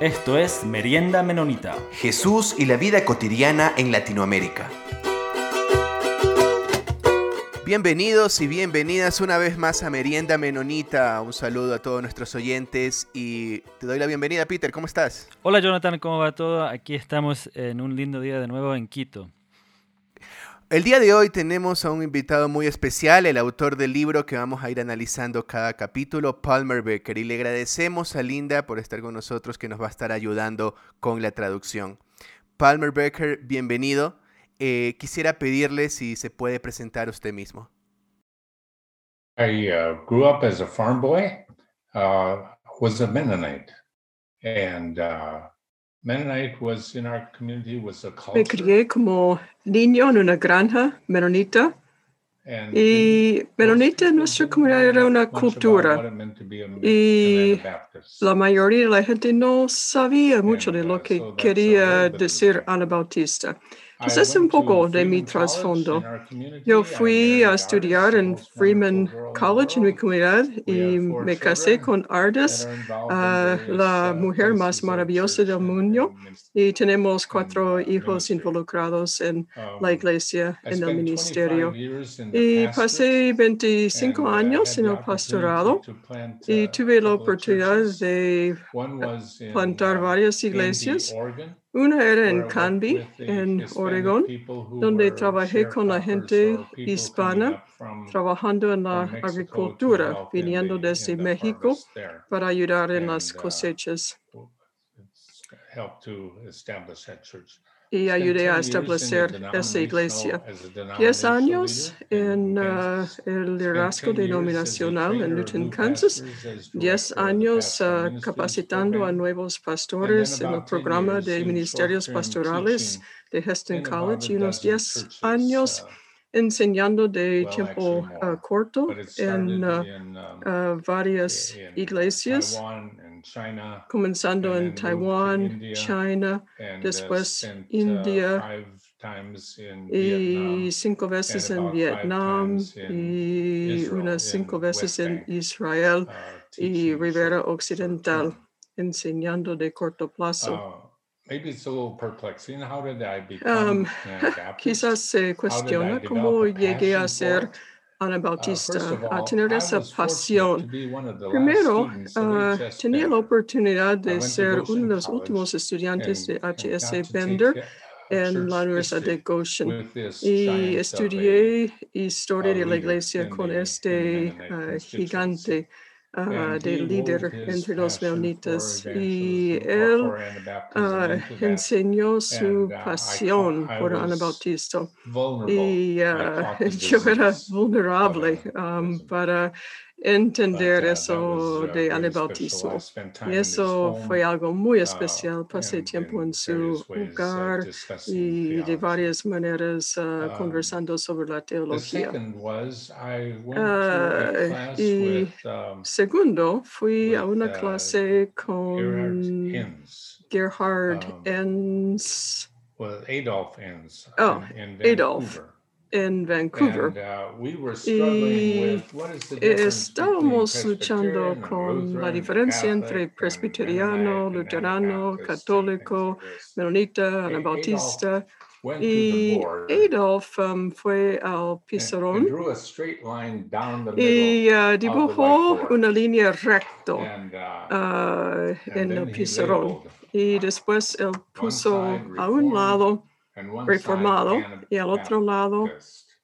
Esto es Merienda Menonita. Jesús y la vida cotidiana en Latinoamérica. Bienvenidos y bienvenidas una vez más a Merienda Menonita. Un saludo a todos nuestros oyentes y te doy la bienvenida, Peter. ¿Cómo estás? Hola, Jonathan. ¿Cómo va todo? Aquí estamos en un lindo día de nuevo en Quito. El día de hoy tenemos a un invitado muy especial, el autor del libro que vamos a ir analizando cada capítulo, Palmer Becker, y le agradecemos a Linda por estar con nosotros, que nos va a estar ayudando con la traducción. Palmer Becker, bienvenido. Eh, quisiera pedirle si se puede presentar usted mismo. I uh, grew up as a farm boy, uh, was a Mennonite, and uh, Me crié como niño en una granja menonita y menonita en nuestra comunidad era una cultura. y la mayoría de la gente no sabía mucho de lo que quería decir Anabautista. Pues es un poco de mi trasfondo. Yo fui a estudiar en Freeman College en mi comunidad y me casé con Ardis, ah, la mujer más maravillosa del mundo, y tenemos cuatro hijos involucrados en la iglesia, en el ministerio. Y pasé 25 años en el pastorado y tuve la oportunidad de plantar varias iglesias una era en Canby, en Oregón, donde trabajé con la gente hispana trabajando en la agricultura, viniendo desde México para ayudar en las cosechas y ayudé a establecer esa iglesia. Diez años en uh, el liderazgo denominacional en Newton, Kansas. Diez años uh, capacitando a nuevos pastores en el programa de ministerios pastorales de Heston College y unos diez años uh, enseñando de tiempo corto en um, varias iglesias comenzando en Taiwán, China, después India y cinco veces en Vietnam y unas cinco veces en Israel uh, y Rivera Occidental, enseñando de corto plazo. Uh, um, quizás se cuestiona cómo llegué a ser Anabautista, uh, a tener esa pasión. Primero, uh, tenía la oportunidad de ser uno de los últimos estudiantes de H.S. Bender en la Universidad de Goshen y estudié historia de la iglesia con este uh, gigante uh, de líder entre los meonitas y él uh, enseñó su uh, pasión por Anabautista y yo era vulnerable um, para entender uh, eso de anabautismo. Y eso fue algo muy uh, especial. Pasé tiempo en su hogar y de varias maneras uh, um, conversando sobre la teología. y um, segundo, fui a una clase con Gerhard Enns. Adolf Enns. Oh, Adolf en Vancouver. Uh, y estábamos luchando con la diferencia entre presbiteriano, luterano, católico, menonita, anabautista. Y Adolf um, fue al pizarrón y uh, dibujó una línea recta uh, en el pizarrón. Y después él puso a un lado reformado y al otro lado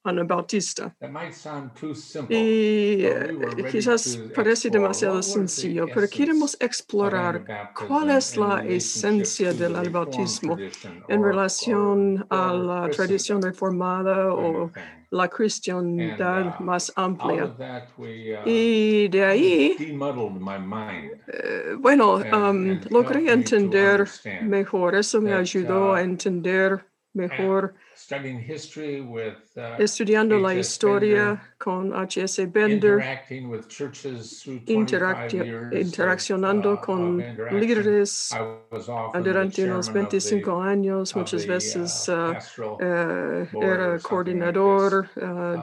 anabautista. Y eh, quizás parece demasiado sencillo, pero queremos explorar cuál es la esencia del anabautismo en relación a la tradición reformada o la cristiandad uh, más amplia. Uh, y de ahí, eh, bueno, um, logré entender mejor, eso me ayudó a uh, entender mejor uh, estudiando la historia con H.S. Bender, interaccionando uh, con líderes durante unos 25 años, muchas veces uh, era coordinador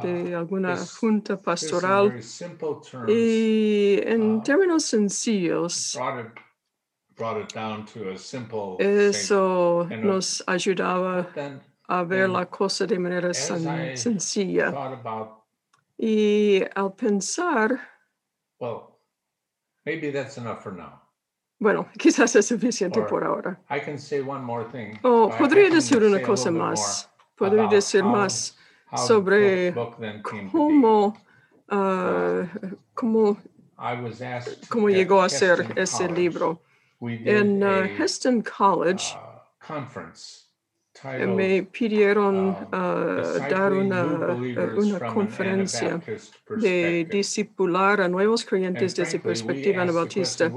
de alguna junta pastoral. Y en términos sencillos, Eso nos ayudaba a ver la cosa de manera sencilla. Y al pensar, bueno, quizás es suficiente por ahora. Oh, podría decir una cosa más. Podría decir más sobre cómo, uh, cómo, cómo llegó a ser ese libro. En uh, Heston College, me pidieron uh, dar una, una conferencia de discipular a nuevos creyentes desde perspectiva anabautista.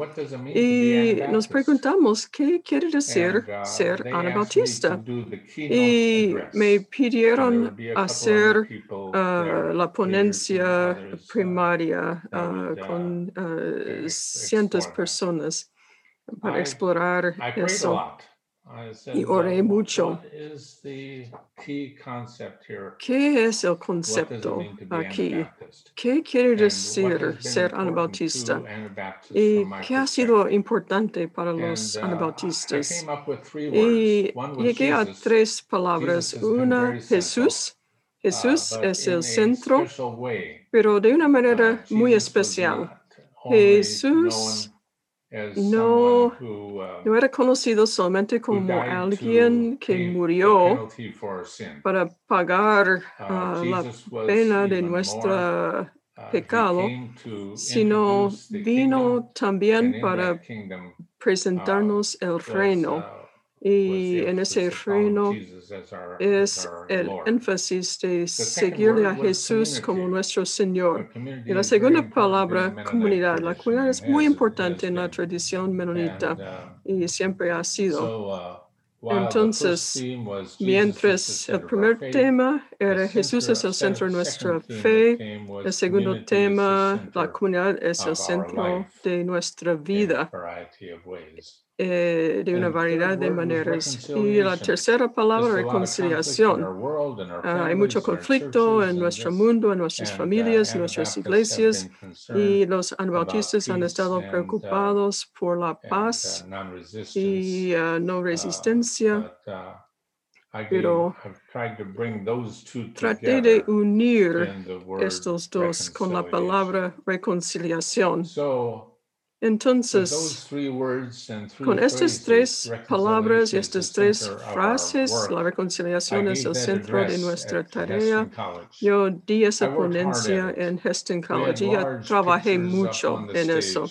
Y nos preguntamos, ¿qué quiere decir uh, ser anabautista? Y me pidieron hacer uh, la ponencia primaria con cientos de personas para explorar eso y oré mucho. ¿Qué es el concepto aquí? ¿Qué quiere decir ser anabautista? ¿Y qué ha sido importante para los uh, anabautistas? Y llegué a tres palabras. Una, Jesús. Uh, Jesús es el centro, pero de una manera uh, muy especial. Jesús no, uh, no era conocido solamente como alguien que murió para pagar uh, la pena de nuestro uh, pecado, sino vino también para presentarnos el reino y en ese reino es el énfasis de seguirle a Jesús como nuestro Señor. Y la segunda palabra, comunidad. La comunidad es muy importante en la tradición menonita uh, y siempre ha sido. Uh, Entonces, mientras el primer tema era Jesús es el centro de nuestra fe, el segundo tema, la comunidad es el centro de nuestra vida. Eh, de una variedad de maneras. Y la tercera palabra, reconciliación. Ah, hay mucho conflicto en nuestro mundo, en nuestras uh, familias, en nuestras iglesias, y los anabautistas han estado uh, preocupados por la uh, paz y no resistencia pero traté de unir estos dos con la palabra reconciliación. Entonces, con estas tres palabras y estas tres frases, la reconciliación es el centro de nuestra tarea. Yo di esa ponencia en Heston College y ya trabajé mucho en eso.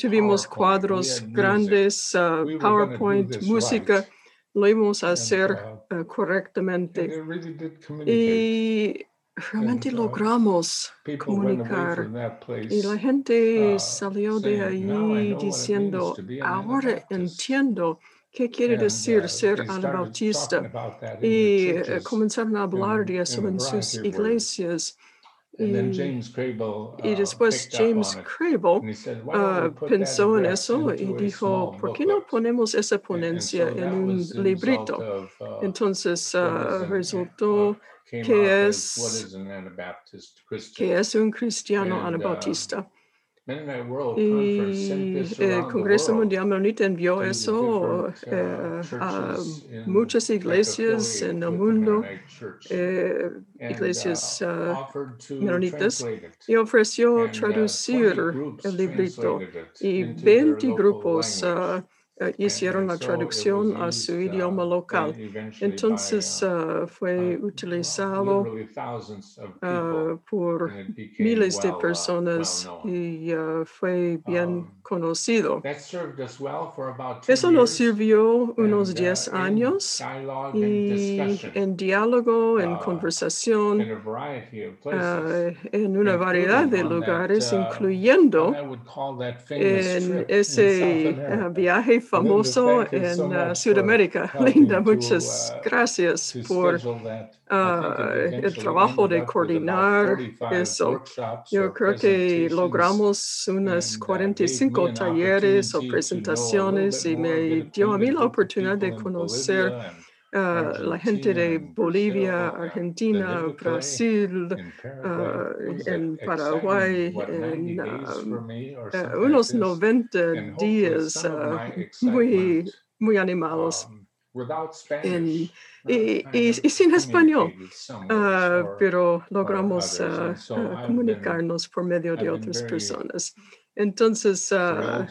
Tuvimos cuadros grandes, uh, PowerPoint, música. Lo íbamos a hacer uh, uh, correctamente. Y realmente logramos comunicar. Y la gente uh, salió de ahí diciendo, ahora entiendo qué quiere decir uh, ser anabautista. Y eh, comenzaron a hablar de eso en sus iglesias. Y, y, después James Crable pensó en eso y dijo, ¿por qué no ponemos esa ponencia en un librito? Entonces resultó que es, que es un cristiano uh, anabautista. Y el Congreso Mundial Menonita envió eso uh, eh, a muchas iglesias en el mundo, eh, iglesias uh, menonitas, y ofreció traducir el librito. Y 20 grupos eh, hicieron la traducción a su idioma local. Entonces uh, fue utilizado uh, por miles de personas y uh, fue bien um, conocido. Eso nos sirvió unos 10 años y en diálogo, en conversación, en una variedad de lugares, incluyendo en ese viaje famoso en uh, Sudamérica. Linda, muchas uh, gracias por uh, el trabajo de coordinar eso. Yo creo que logramos unas 45 talleres o presentaciones y me dio a mí la oportunidad de conocer uh, la gente de Bolivia, Argentina, Brasil, uh, en Paraguay, en uh, unos 90 días muy, muy animados. Um, en, y, y, y, sin español, uh, pero logramos uh, uh, comunicarnos por medio de otras personas. Entonces, uh,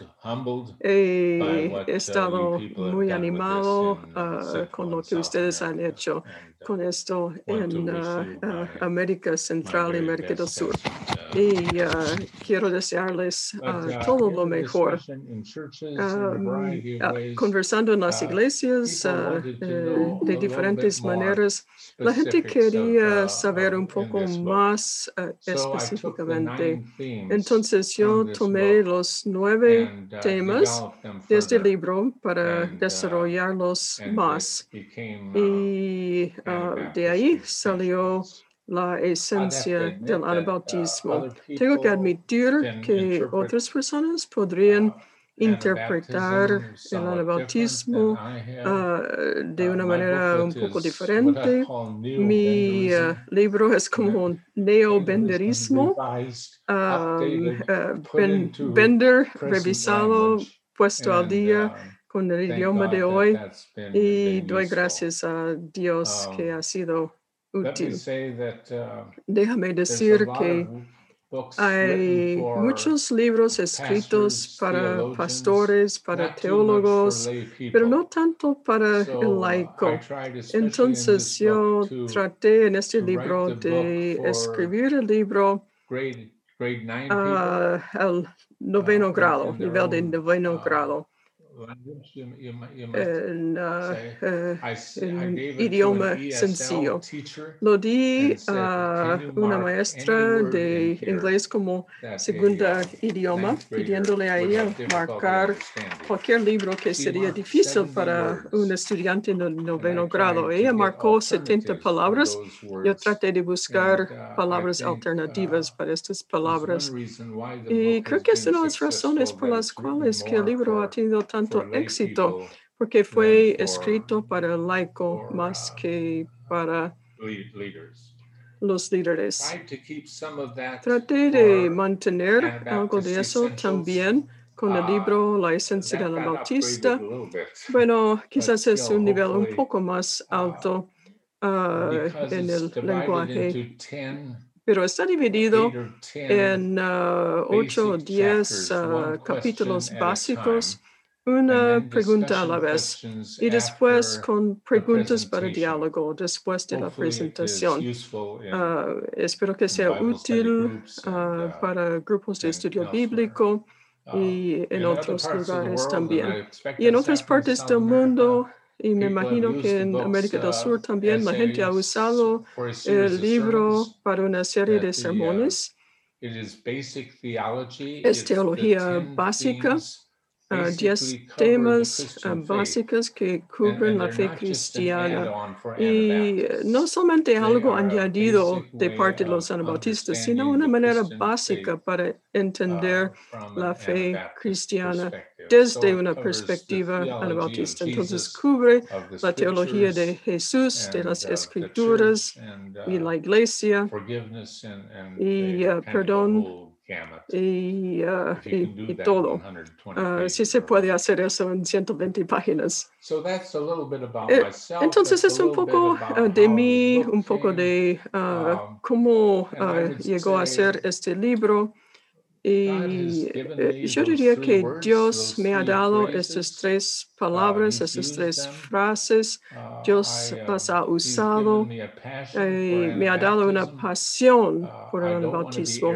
he uh, estado muy animado uh, con lo que ustedes han hecho con esto en América Central y América del Sur. Y quiero desearles todo lo mejor. Um, conversando en las iglesias eh, de diferentes maneras, la gente quería saber un poco más específicamente. Entonces, yo tomé los nueve uh, temas de este libro para uh, desarrollarlos más. Uh, y de ahí salió la esencia del anabautismo. Tengo que admitir que otras personas podrían interpretar el anabautismo uh, de una manera un poco diferente. Mi uh, libro es como un neobenderismo, um, uh, Bender revisado, puesto al día con el idioma de hoy y doy gracias a Dios que um, ha sido útil. Déjame decir que hay muchos libros escritos para pastores, para teólogos, pero no tanto para el uh, laico. Entonces yo traté en este libro de escribir el libro al noveno uh, grado, nivel de noveno uh, grado en, uh, idioma sencillo. Lo di a una maestra de inglés como segunda idioma, pidiéndole a ella marcar cualquier libro que sería difícil para un estudiante en el noveno grado. Ella marcó 70 palabras. Yo traté de buscar uh, palabras alternativas uh, para estas palabras. Y creo que es una de las razones por las cuales que el libro ha tenido tanto éxito porque fue escrito para el laico más uh, que para los líderes. Traté de mantener algo de eso también con el uh, libro La esencia de la bautista. Bueno, quizás es un nivel un poco más uh, alto en el lenguaje pero está dividido en ocho o diez capítulos básicos una pregunta a la vez y después con preguntas para diálogo después de la presentación. Ah, espero que sea útil ah, uh, para grupos de estudio bíblico uh, y en otros lugares también. Y en otras partes del mundo, y me imagino que en América del uh, Sur también la gente ha usado el libro para una serie de sermones. Es teología básica uh, diez temas uh, básicos que cubren la fe cristiana. y no solamente algo añadido de parte de los anabautistas, sino una manera básica para entender uh, la fe cristiana desde una perspectiva anabautista. Entonces cubre la teología de Jesús, de las escrituras y la iglesia. y perdón y, uh, y, y, todo. Uh, si se puede hacer eso en 120 páginas. Entonces es un poco de mí, un poco de cómo llegó a ser este libro. Y eh, yo diría que Dios me ha dado estas tres uh, palabras, estas tres frases. Uh, Dios las ha usado y eh, me ha dado una pasión uh, por el bautismo.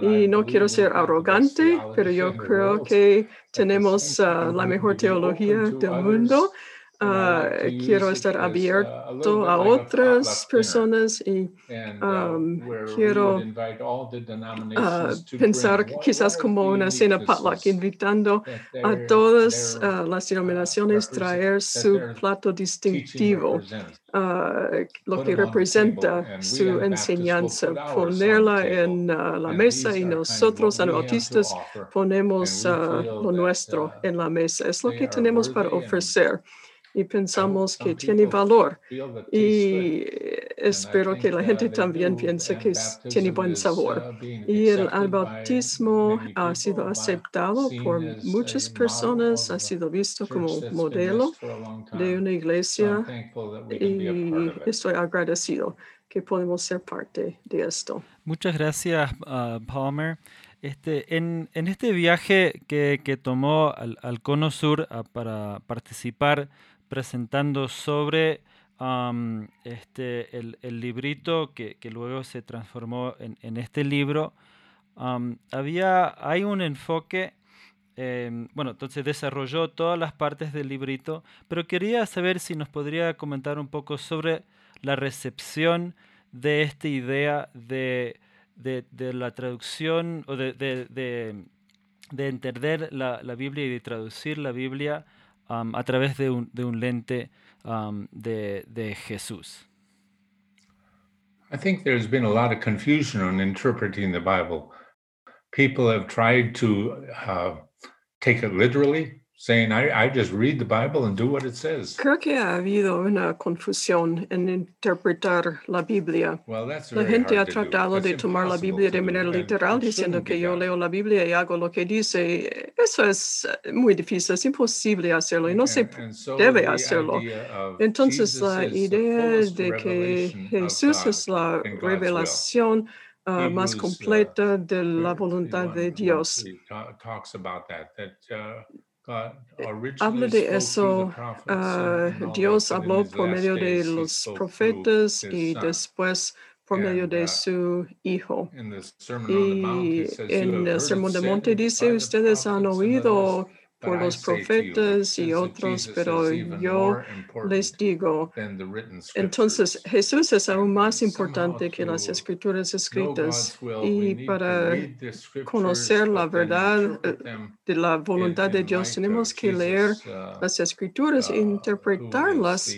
Y no quiero ser arrogante, pero yo creo que tenemos la mejor teología del mundo. Uh, quiero estar abierto a otras personas y um, quiero uh, pensar quizás como una cena potluck, invitando a todas uh, las denominaciones traer su plato distintivo, lo que representa su enseñanza, ponerla en la mesa y nosotros, anabautistas, ponemos lo nuestro en la mesa. Es lo que tenemos para ofrecer y pensamos que tiene valor. Y espero que la gente también piense que tiene buen sabor. uh, Y el bautismo ha sido aceptado por muchas personas, ha sido visto como modelo de una iglesia y estoy agradecido que podemos ser parte de esto. Muchas gracias, uh, Palmer. Este, en, en, este viaje que, que tomó al, al, Cono Sur uh, para participar presentando sobre este, el, el, librito que, que, luego se transformó en, en este libro, había, hay un enfoque, eh, bueno, entonces desarrolló todas las partes del librito, pero quería saber si nos podría comentar un poco sobre la recepción de esta idea de de, de, la traducción o de, de, de entender la, la, Biblia y de traducir la Biblia um, a través de un, un lente um, de, Jesús. I think there's been a lot of confusion on interpreting the Bible. People have tried to uh, take it literally, saying, I, I, just read the Bible and do what it says. Creo que ha habido una confusión en interpretar la Biblia. Well, that's la gente ha hard to do. tratado de tomar la Biblia de manera literal, it diciendo que yo leo la Biblia y hago lo que dice. Eso es eh, muy difícil, es imposible hacerlo y no se And- and so debe the hacerlo. Entonces, Jesus la is the idea de que Jesús es la will. revelación ah, más Hebrews, uh, completa de la voluntad de Dios. Eh, Habla de eso. ah, Dios habló por medio de los profetas y después por medio de uh, su Hijo. Y says, "You en el Sermón it de said Monte dice, ustedes han oído por los profetas y otros, pero yo les digo, entonces. Jesús es aún más importante que las escrituras escritas. Y para conocer la verdad, eh, de la voluntad de Dios, tenemos que leer uh, las escrituras uh, e is interpretarlas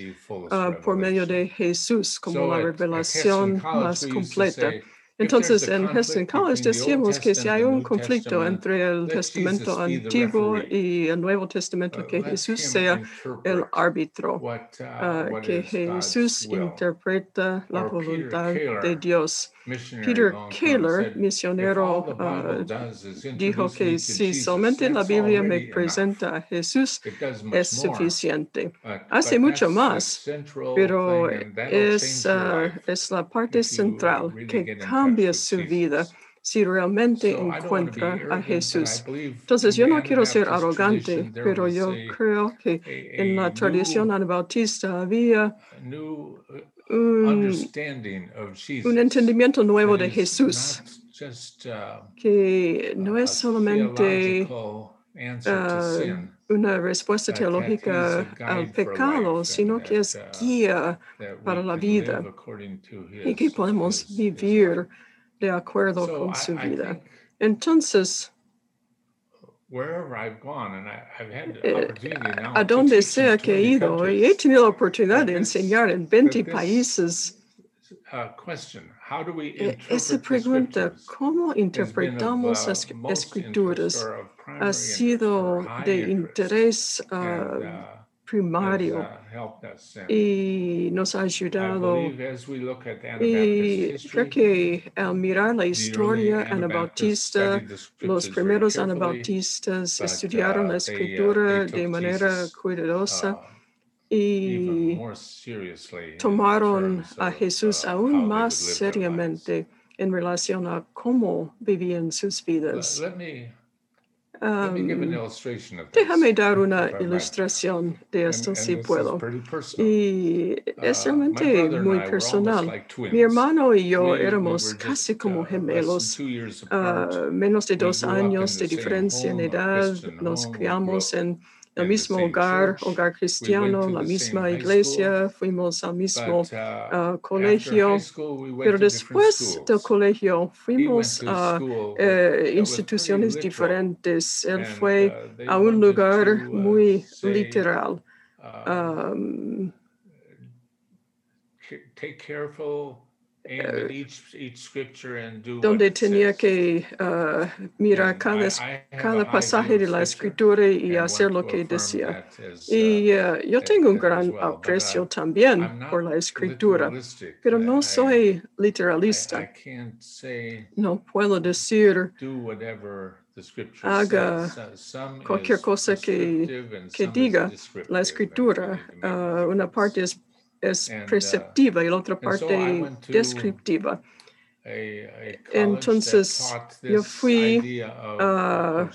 ah, por medio de Jesús como la revelación más completa. Entonces, en Heston College decíamos que si hay un conflicto entre el Testamento Antiguo y el Nuevo Testamento, uh, que let Jesús sea el árbitro, uh, what que Jesús interpreta la voluntad de Dios. Peter Kaler, said, "If all misionero, is dijo que si solamente la Biblia me presenta a Jesús, es suficiente. Hace mucho más, Pero es, life. es la parte central que touch cambia su vida si realmente encuentra a Jesús. Entonces, yo no quiero ser arrogante, pero yo creo que en la tradición anabautista había uh, un, un entendimiento nuevo de Jesús, uh, que no es solamente theological una respuesta teológica al pecado, sino que es uh, guía para la vida y que podemos vivir de acuerdo con su vida. Entonces, Eh, a donde sea que he 20 ido, y he tenido la oportunidad de enseñar en 20 but this- países. Uh, E- interpret Esa pregunta? ¿cómo interpretamos uh, las most escrituras? Ha sido de interés ah, uh, primario uh, y nos ha ayudado. Y creo que al mirar la historia anabautista, los primeros anabautistas estudiaron uh, la they, uh, escritura de manera cuidadosa uh, even y more seriously in tomaron a Jesús uh, aún más seriamente en relación a cómo vivían sus vidas. Um, déjame dar una ilustración de esto si puedo. Y es Uh, my realmente muy personal. Mi hermano y yo éramos casi como uh, gemelos, apart. menos de dos años de diferencia en edad. Nos criamos en el mismo hogar, hogar cristiano, la misma iglesia, fuimos al mismo uh, ah, colegio. Pero después del colegio fuimos a eh, instituciones literal, diferentes. Él fue uh, a un lugar uh, muy say, literal. uh, Um, ca- take careful Eh, donde tenía que uh, mirar cada, cada pasaje de la escritura y hacer lo que decía. Y uh, yo tengo un gran aprecio también por la escritura, pero no soy literalista. No puedo decir haga cualquier cosa que, que diga la escritura. Uh, una parte es es uh, preceptiva y la otra parte descriptiva. Entonces, yo fui a,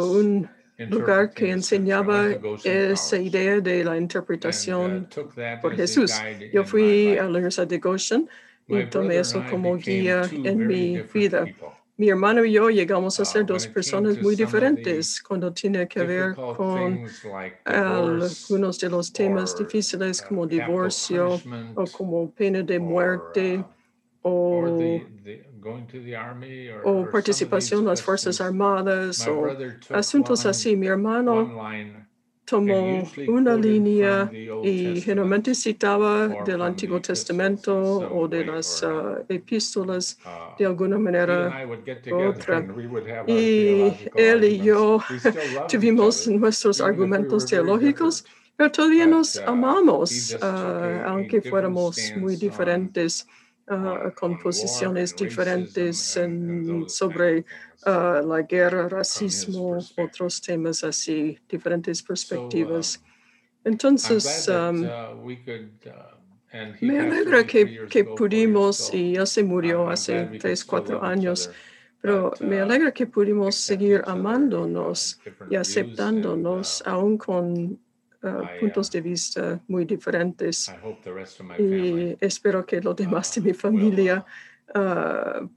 un lugar que enseñaba esa idea de la uh, interpretación por Jesús. Yo fui a la Universidad de Goshen y tomé eso como guía en mi vida mi hermano y yo llegamos a ser dos personas muy diferentes cuando tiene que ver con algunos de los temas difíciles como divorcio o como pena de muerte o, o participación en las Fuerzas Armadas o asuntos así. Mi hermano tomó una línea y generalmente citaba del Antiguo Testamento o de las uh, epístolas uh, de alguna manera u otra. Y él y yo tuvimos nuestros argumentos teológicos, pero todavía nos amamos, uh, aunque fuéramos muy diferentes. Con posiciones diferentes en, sobre uh, la guerra, racismo, otros temas así, diferentes perspectivas. Um, Entonces, um, uh, uh, me alegra que, que pudimos, y ya se murió hace tres, cuatro años, pero me alegra que pudimos seguir amándonos y aceptándonos, aún con puntos de vista muy diferentes. Y espero que los demás de mi familia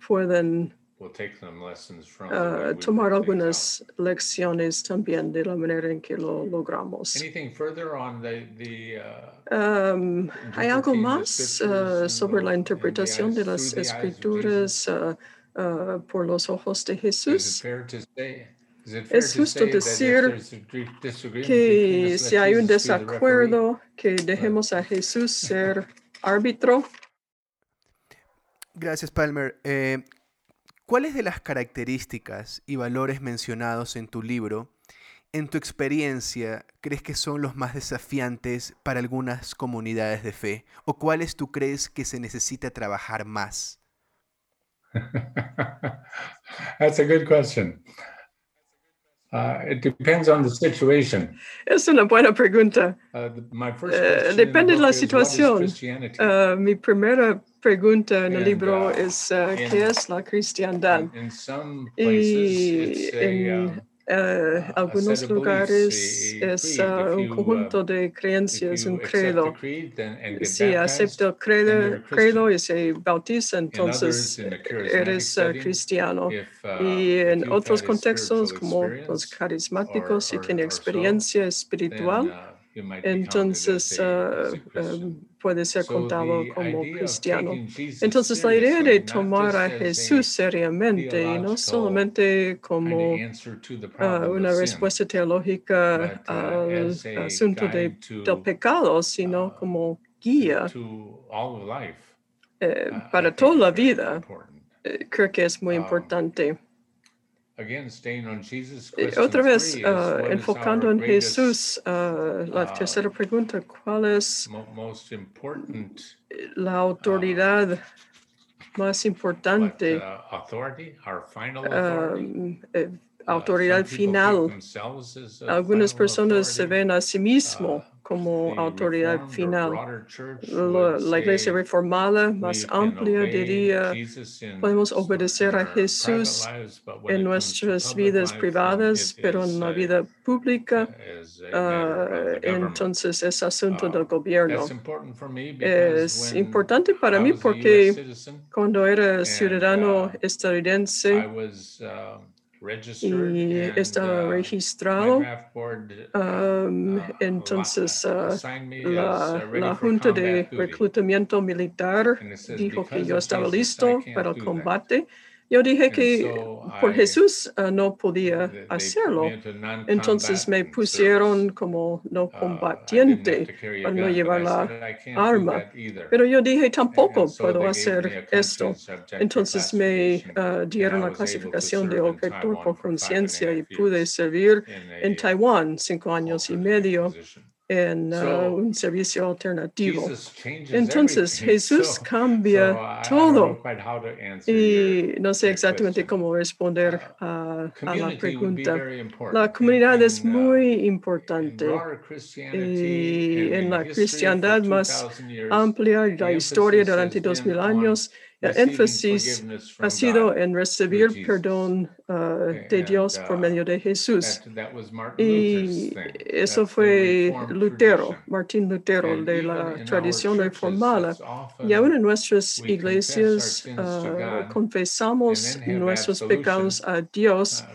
puedan Uh, tomar algunas lecciones también de la manera en que lo logramos. Uh, um, ¿Hay algo más uh, sobre la interpretación de las escrituras por los ojos de Jesús? Es justo decir que si hay un desacuerdo, que dejemos a Jesús ser árbitro. Gracias, Palmer. Eh, ¿Cuáles de las características y valores mencionados en tu libro, en tu experiencia, crees que son los más desafiantes para algunas comunidades de fe? ¿O cuáles tú crees que se necesita trabajar más? That's a good question. Uh, it depends on the situation. Es una buena pregunta. Uh, uh, depende de la situación. Uh, mi primera pregunta en el libro uh, es uh, ¿qué es la cristiandad? y en um, uh, algunos lugares es un conjunto de creencias, un credo. Si acepta el credo, credo y se bautiza, entonces eres cristiano. y en otros contextos, como los carismáticos, si tiene experiencia espiritual, entonces uh, um, puede ser contado como cristiano. Entonces la idea de tomar a Jesús seriamente y no solamente como uh, una respuesta teológica uh, al asunto de, del pecado, sino como guía eh, para toda la vida, eh, creo que es muy um, importante. Otra vez, uh, enfocando en Jesús, uh, la uh, tercera pregunta, ¿cuál es la autoridad más importante? Um, eh, autoridad final. Algunas personas se ven a sí mismos como autoridad final. La, iglesia reformada más amplia diría, podemos obedecer a Jesús en nuestras vidas privadas, pero en la vida pública, uh, entonces es asunto del gobierno. Es importante para mí porque cuando era ciudadano estadounidense, y estaba uh, registrado. Um, entonces, uh, la, la, Junta de Reclutamiento Militar dijo que yo estaba listo para el combate. Yo dije que por Jesús uh, no podía hacerlo. Entonces me pusieron como no uh, combatiente para no llevar la arma. Pero yo dije, tampoco puedo hacer esto. Entonces me uh, dieron la clasificación de objetor por conciencia y pude servir en Taiwán cinco años y medio en uh, un servicio alternativo. Entonces Jesús cambia todo y no sé exactamente cómo responder uh, a, la pregunta. La comunidad es muy importante y en la cristiandad más amplia, la historia durante dos mil años, énfasis ha sido en recibir perdón uh, de Dios por medio de Jesús. Y eso fue Lutero, Martín Lutero, de la tradición reformada. Y aún en nuestras iglesias uh, confesamos nuestros pecados a Dios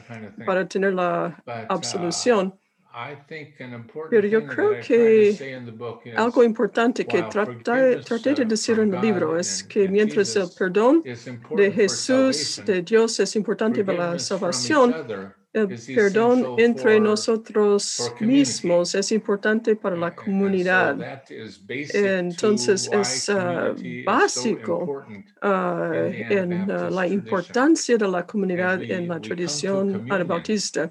para tener la absolución. Pero yo creo que algo importante que traté, de decir en el libro es que mientras el perdón de Jesús, de Dios, es importante para la salvación, el perdón entre nosotros mismos es importante para la comunidad. Entonces es ah, básico ah, en la importancia de la comunidad en la tradición anabautista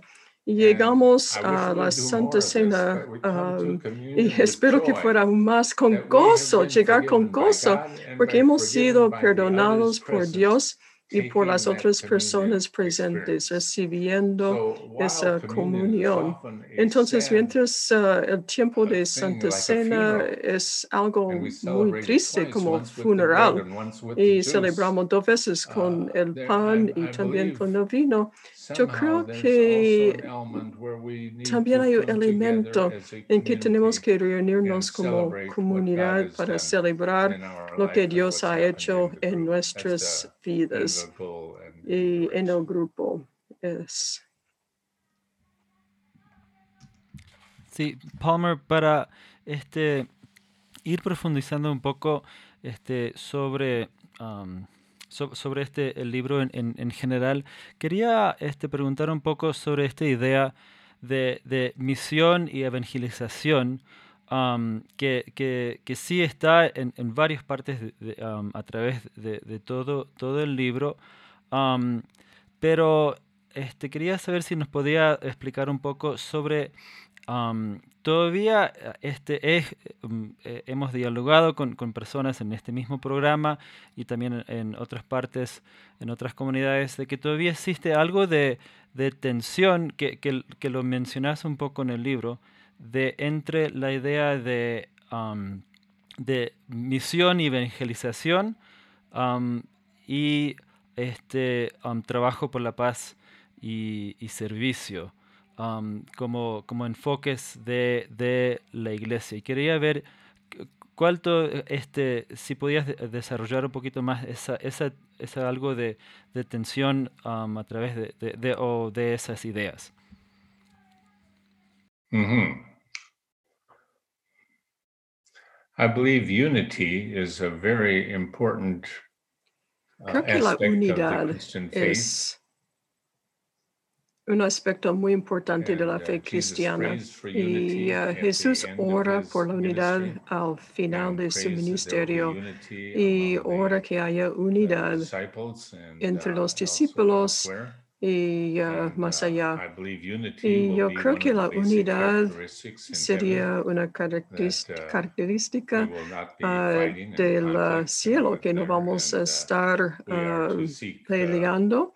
llegamos a la Santa Cena um, y espero que fuera más con gozo, llegar con gozo, porque hemos sido perdonados por Dios y por las otras personas presentes recibiendo esa comunión. Entonces, mientras uh, el tiempo de Santa Cena es algo muy triste como funeral y celebramos dos veces con uh, el pan y también con el vino, yo creo que también hay un elemento en que tenemos que reunirnos como comunidad para celebrar lo que Dios ha hecho en nuestras vidas y en el grupo. Es. Sí, Palmer, para este, ir profundizando un poco este, sobre um, sobre este el libro en, en, general. Quería este, preguntar un poco sobre esta idea de, de misión y evangelización um, que, que, que, sí está en, en varias partes um, a través de, de, todo, todo el libro. Um, pero este, quería saber si nos podía explicar un poco sobre todavía este, es, mm, eh, hemos dialogado con, con, personas en este mismo programa y también en, otras partes, en otras comunidades, de que todavía existe algo de, de tensión, que, que, lo mencionas un poco en el libro, de entre la idea de, de misión y evangelización y este, trabajo por la paz y servicio como, como enfoques de, de, la iglesia. Y quería ver cuál este, si podías desarrollar un poquito más esa, esa, esa algo de, de tensión a través de, de, o de esas ideas. Mm I believe unity is a very important uh, Creo que la unidad es un aspecto muy importante de la fe uh, cristiana. Y uh, Jesús ora por la unidad al final de su ministerio. y ora que haya unidad entre los uh, discípulos y más allá. Y yo creo que la unidad sería una característica del cielo, que no vamos a estar peleando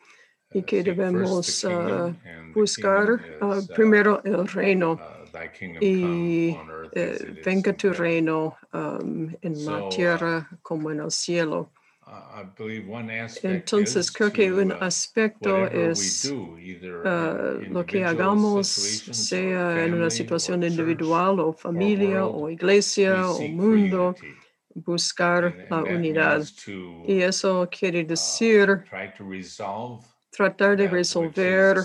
y que debemos uh, buscar uh, primero el reino uh, y eh, venga tu reino um, en la tierra como en el cielo. Entonces creo que un aspecto es lo que hagamos, sea en una situación individual o familia o iglesia o mundo, buscar la unidad. Y eso quiere decir tratar de resolver uh,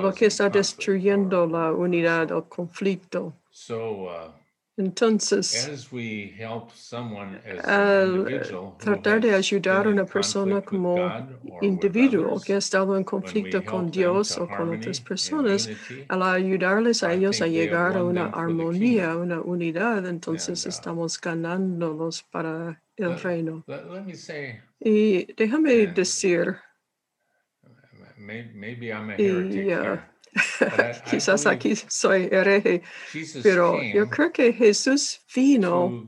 lo que está destruyendo la unidad o conflicto. Uh, Entonces, al tratar de ayudar a una persona como individuo que ha estado en conflicto con Dios o con otras personas, al ayudarles a ellos a llegar a una armonía, una unidad, entonces uh, estamos ganándolos para el reino. Y déjame decir, y, Quizás aquí soy hereje, pero yo creo que Jesús vino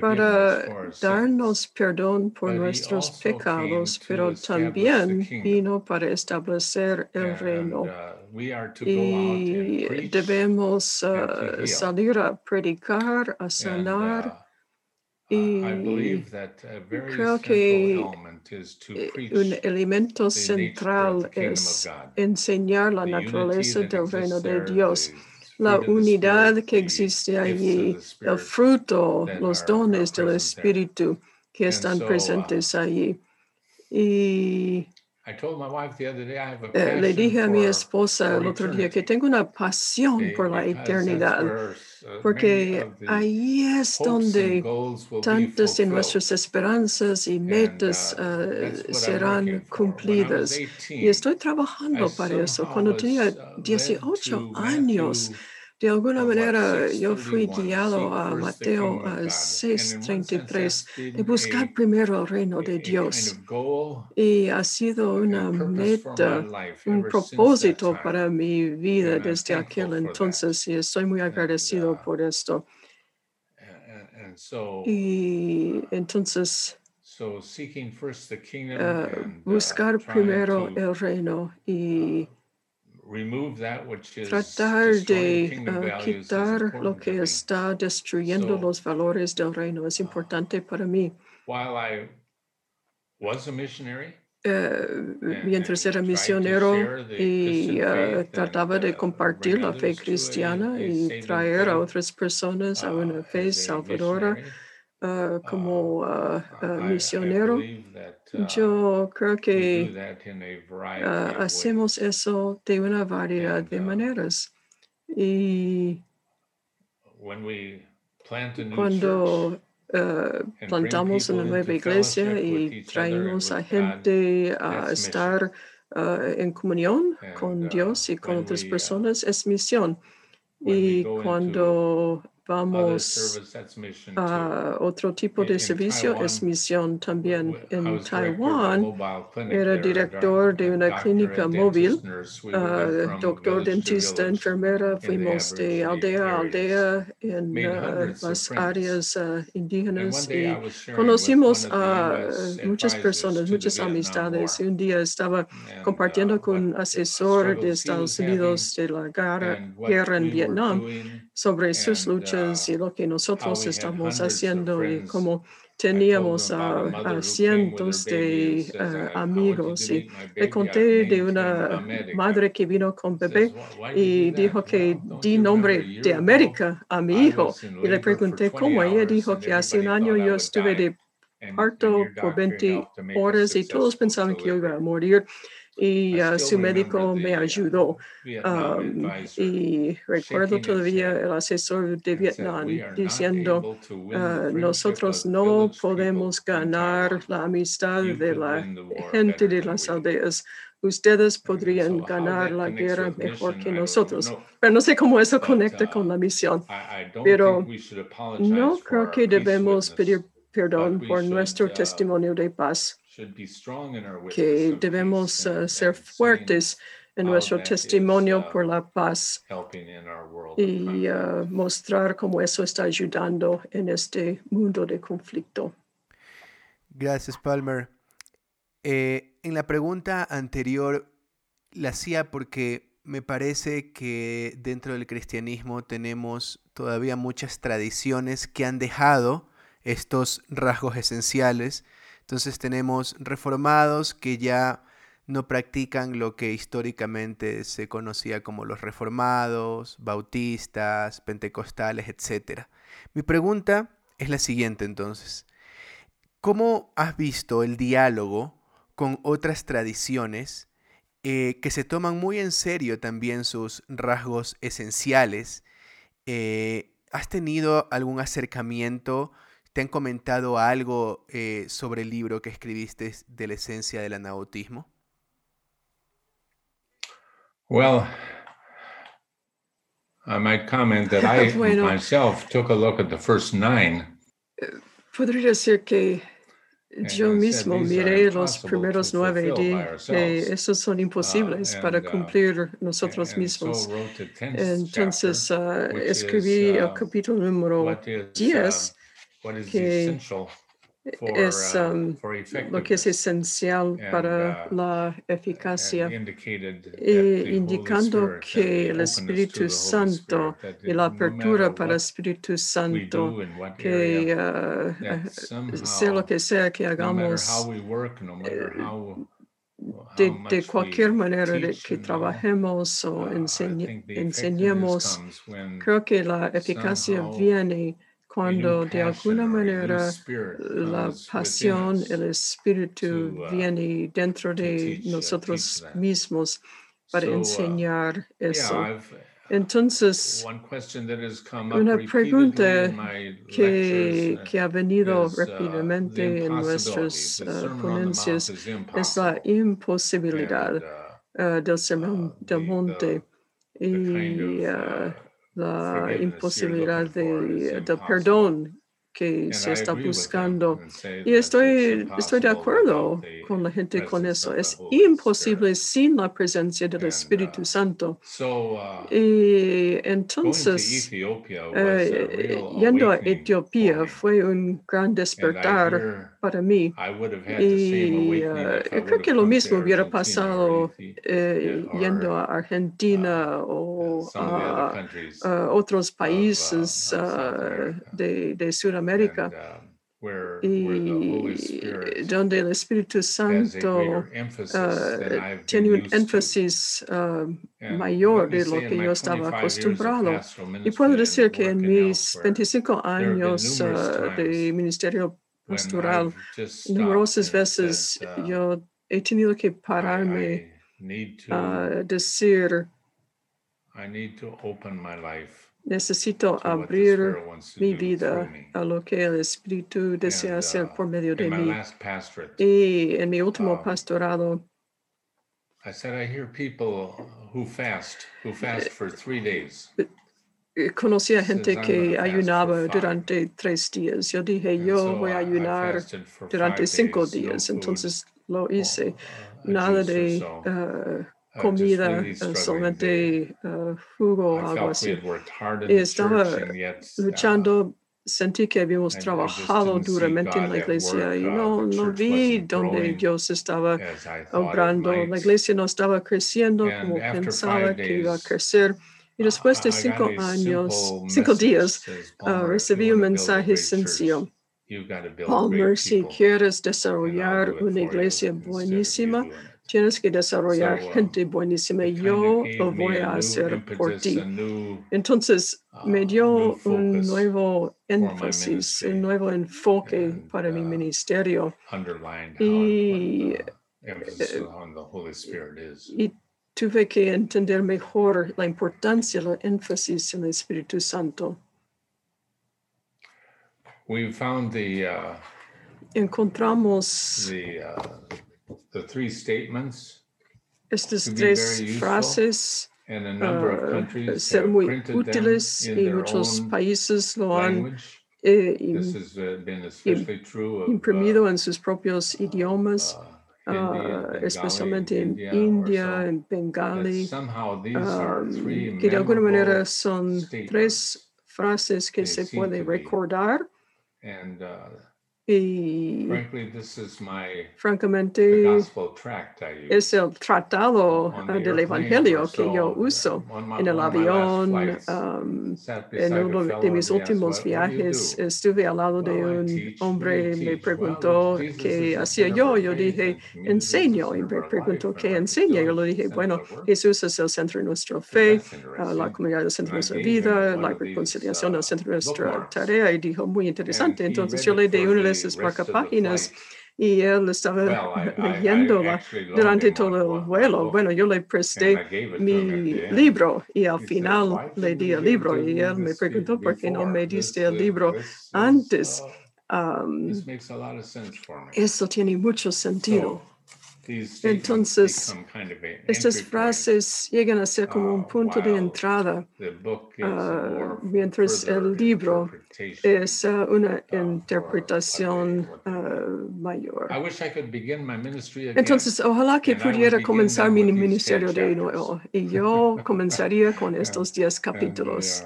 para darnos perdón por nuestros pecados, pero también vino para establecer el reino. Uh, y debemos uh, salir a predicar, a sanar uh, y creo que un elemento central es enseñar la naturaleza del reino de Dios, la unidad que existe allí, el fruto, los dones del Espíritu que están uh, presentes allí. Y le dije a mi esposa el otro día que tengo una pasión por la eternidad, uh, porque ahí es donde tantas de nuestras esperanzas y metas uh, uh, serán cumplidas. Y estoy trabajando para eso. Cuando tenía 18 años, de alguna manera yo fui guiado a Mateo 6:33 de buscar primero el reino de Dios. Y ha sido una meta, un propósito para mi vida desde aquel entonces y estoy muy agradecido uh, por esto. Y entonces, uh, buscar primero el reino y tratar de uh, quitar lo que está destruyendo los valores del reino es importante para mí. Uh, mientras era misionero y uh, trataba de compartir la fe cristiana y traer a otras personas a una fe salvadora como misionero, Uh, Yo creo que uh, hacemos eso de una variedad de uh, maneras. Y cuando plantamos una nueva iglesia y traemos a gente a estar en comunión con Dios y con otras personas, es misión. Y cuando vamos a otro tipo de servicio, es misión también. En Taiwán era director de una clínica móvil, uh, doctor, dentista, enfermera, fuimos de aldea a aldea en uh, las áreas uh, indígenas y conocimos a muchas personas, muchas amistades. Y un día estaba compartiendo con un asesor de Estados Unidos de la guerra en Vietnam sobre sus luchas y lo que nosotros estamos haciendo y como teníamos a, cientos de eh, amigos. Y le conté de una madre que vino con bebé y dijo que di nombre de América a mi hijo. y le pregunté cómo ella dijo que hace un año yo estuve de parto por 20 horas y todos pensaban que yo iba a morir y uh, su médico me ayudó. Um, y recuerdo todavía el asesor de Vietnam diciendo, uh, nosotros no podemos ganar la amistad de la gente de las aldeas. Ustedes podrían ganar la guerra mejor que nosotros. Pero no sé cómo eso conecta uh, con la misión. Pero no creo que debemos pedir perdón por nuestro testimonio de paz que debemos uh, ser fuertes en nuestro testimonio uh, por la paz y uh, mostrar cómo eso está ayudando en este mundo de conflicto. Gracias, Palmer. Eh, en la pregunta anterior la hacía porque me parece que dentro del cristianismo tenemos todavía muchas tradiciones que han dejado estos rasgos esenciales entonces tenemos reformados que ya no practican lo que históricamente se conocía como los reformados, bautistas, pentecostales, etc. Mi pregunta es la siguiente entonces. ¿Cómo has visto el diálogo con otras tradiciones eh, que se toman muy en serio también sus rasgos esenciales eh, ¿has tenido algún acercamiento? ¿Te han comentado algo eh, sobre el libro que escribiste de la esencia del anautismo? Well, I might comment that I myself took a look at the first nine. Podría decir que yo mismo miré los primeros nueve y dije, esos son imposibles uh, para uh, cumplir nosotros mismos. Entonces uh, escribí el capítulo número 10, que es uh, um, lo que es esencial para uh, la eficacia, y indicando que el Espíritu Santo y la apertura para el Espíritu Santo, que uh, sea lo que sea que hagamos, eh, de, cualquier manera de que trabajemos o enseñemos, creo que la eficacia viene cuando de alguna manera la pasión, el espíritu uh, viene dentro de nosotros mismos para uh, enseñar eso. Entonces, una pregunta que, que ha venido uh, rápidamente en nuestras ponencias es la imposibilidad del sermón del monte y la imposibilidad de, del perdón que se está buscando. Y estoy, estoy de acuerdo con la gente con eso. Es imposible sin la presencia del Espíritu uh, Santo. Uh, y entonces, eh, yendo a Etiopía fue un gran despertar para mí. Y uh, creo que lo mismo hubiera pasado eh, yendo a Argentina o a, otros países de, de Sudamérica América y donde el Espíritu Santo uh, tiene un énfasis uh, mayor de lo que yo estaba acostumbrado. Y puedo decir que en mis 25 años uh, de ministerio pastoral, numerosas veces yo he tenido que pararme a decir, I need to open my life Necesito abrir mi vida a lo que el Espíritu desea hacer uh, por medio de mí. Y en mi último um, pastorado, conocí a gente que ayunaba durante tres días. Yo dije, yo voy a ayunar durante cinco días. Entonces lo hice. Uh, Nada de comida, solamente uh, jugo algo así. Y estaba luchando, uh, sentí que habíamos trabajado duramente en la iglesia y no, no vi dónde Dios estaba obrando. La iglesia no estaba creciendo como pensaba que iba a crecer. Y después de cinco años, cinco días, uh, recibí un mensaje sencillo. Palmer, si quieres desarrollar una iglesia buenísima, Tienes que desarrollar gente buenísima. Yo lo voy a hacer por ti. Entonces uh, me dio un nuevo énfasis, un nuevo enfoque para mi uh, ministerio. Y, y tuve que entender mejor la importancia, el énfasis en el Espíritu Santo. We found the, uh, Encontramos the three statements Estas tres frases uh, ser muy útiles y muchos países lo han eh, imprimido uh, en sus propios idiomas, uh, especialmente en India, en Bengali, um, que de alguna manera son tres frases que se puede recordar. Y francamente, es el tratado del Evangelio que yo uso en el avión. Um, en uno de mis últimos viajes estuve al lado de un hombre, me preguntó qué hacía yo. Yo dije, enseño. Y me preguntó qué enseña. Yo le dije, bueno, Jesús es el centro de nuestra fe, uh, la comunidad es el centro de nuestra vida, la reconciliación es el centro de nuestra tarea. Y dijo, muy interesante. Entonces yo le di una de esas páginas y él estaba leyéndola durante todo el vuelo. Bueno, yo le presté mi libro y al final le di el libro y él me preguntó por qué no me diste el libro antes. Um, eso tiene mucho sentido. Entonces, estas frases llegan a ser como un uh, punto de entrada, uh, mientras el libro es uh, una interpretación mayor. Entonces, ojalá que pudiera comenzar mi ministerio de nuevo. y yo comenzaría con estos diez capítulos.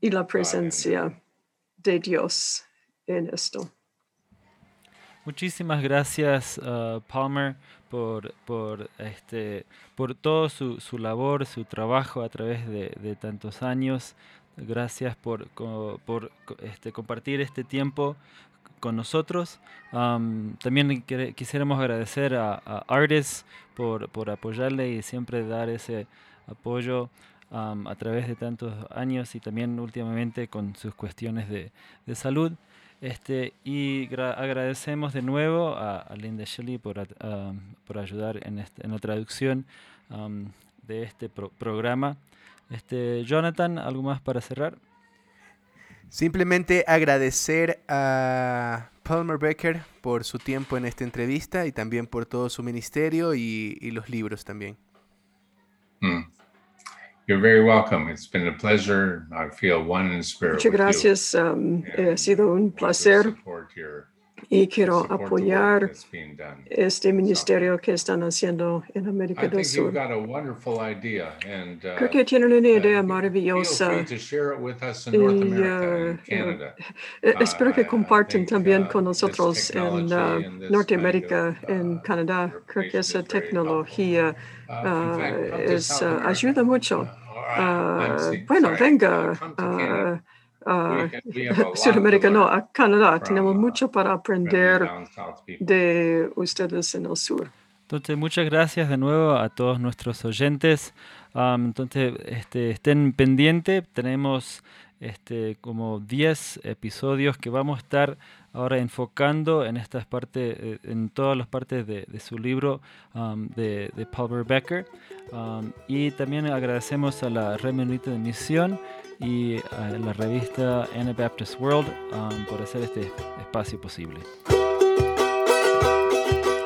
y la presencia de Dios en esto. Muchísimas gracias, uh, Palmer, por, por, este, por todo su, su, labor, su trabajo a través de, tantos años. Gracias por, por este, compartir este tiempo con nosotros. Um, también quisiéramos agradecer a, a Artis por, por apoyarle y siempre dar ese apoyo a través de tantos años y también últimamente con sus cuestiones de, de salud. Este, y agradecemos de nuevo a, Linda Shelley por, por ayudar en, este, en, la traducción de este programa. Este, Jonathan, ¿algo más para cerrar? Simplemente agradecer a Palmer Becker por su tiempo en esta entrevista y también por todo su ministerio y, y los libros también. Mm. You're very welcome. It's been a pleasure. I feel one in spirit. Muchas gracias. Um, ha sido un placer y quiero apoyar este ministerio que están haciendo en América del Sur. Uh, Creo que tienen una idea maravillosa y uh, espero que compartan también uh, con nosotros en Norteamérica, en Canadá. Creo que esa tecnología es, ayuda mucho. bueno, venga. Sudamérica, no, a Canadá. Tenemos mucho para aprender de ustedes en el sur. Entonces, muchas gracias de nuevo a todos nuestros oyentes. entonces, este, estén pendientes. Tenemos este, como 10 episodios que vamos a estar ahora enfocando en estas partes, eh, en todas las partes de, su libro de, de Paul Becker. y también agradecemos a la Red Menonita de Misión y a la revista Anabaptist World por hacer este espacio posible.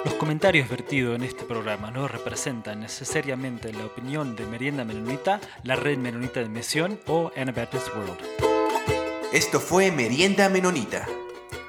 Los comentarios vertidos en este programa no representan necesariamente la opinión de Merienda Menonita, la Red Menonita de Misión o Anabaptist World. Esto fue Merienda Menonita.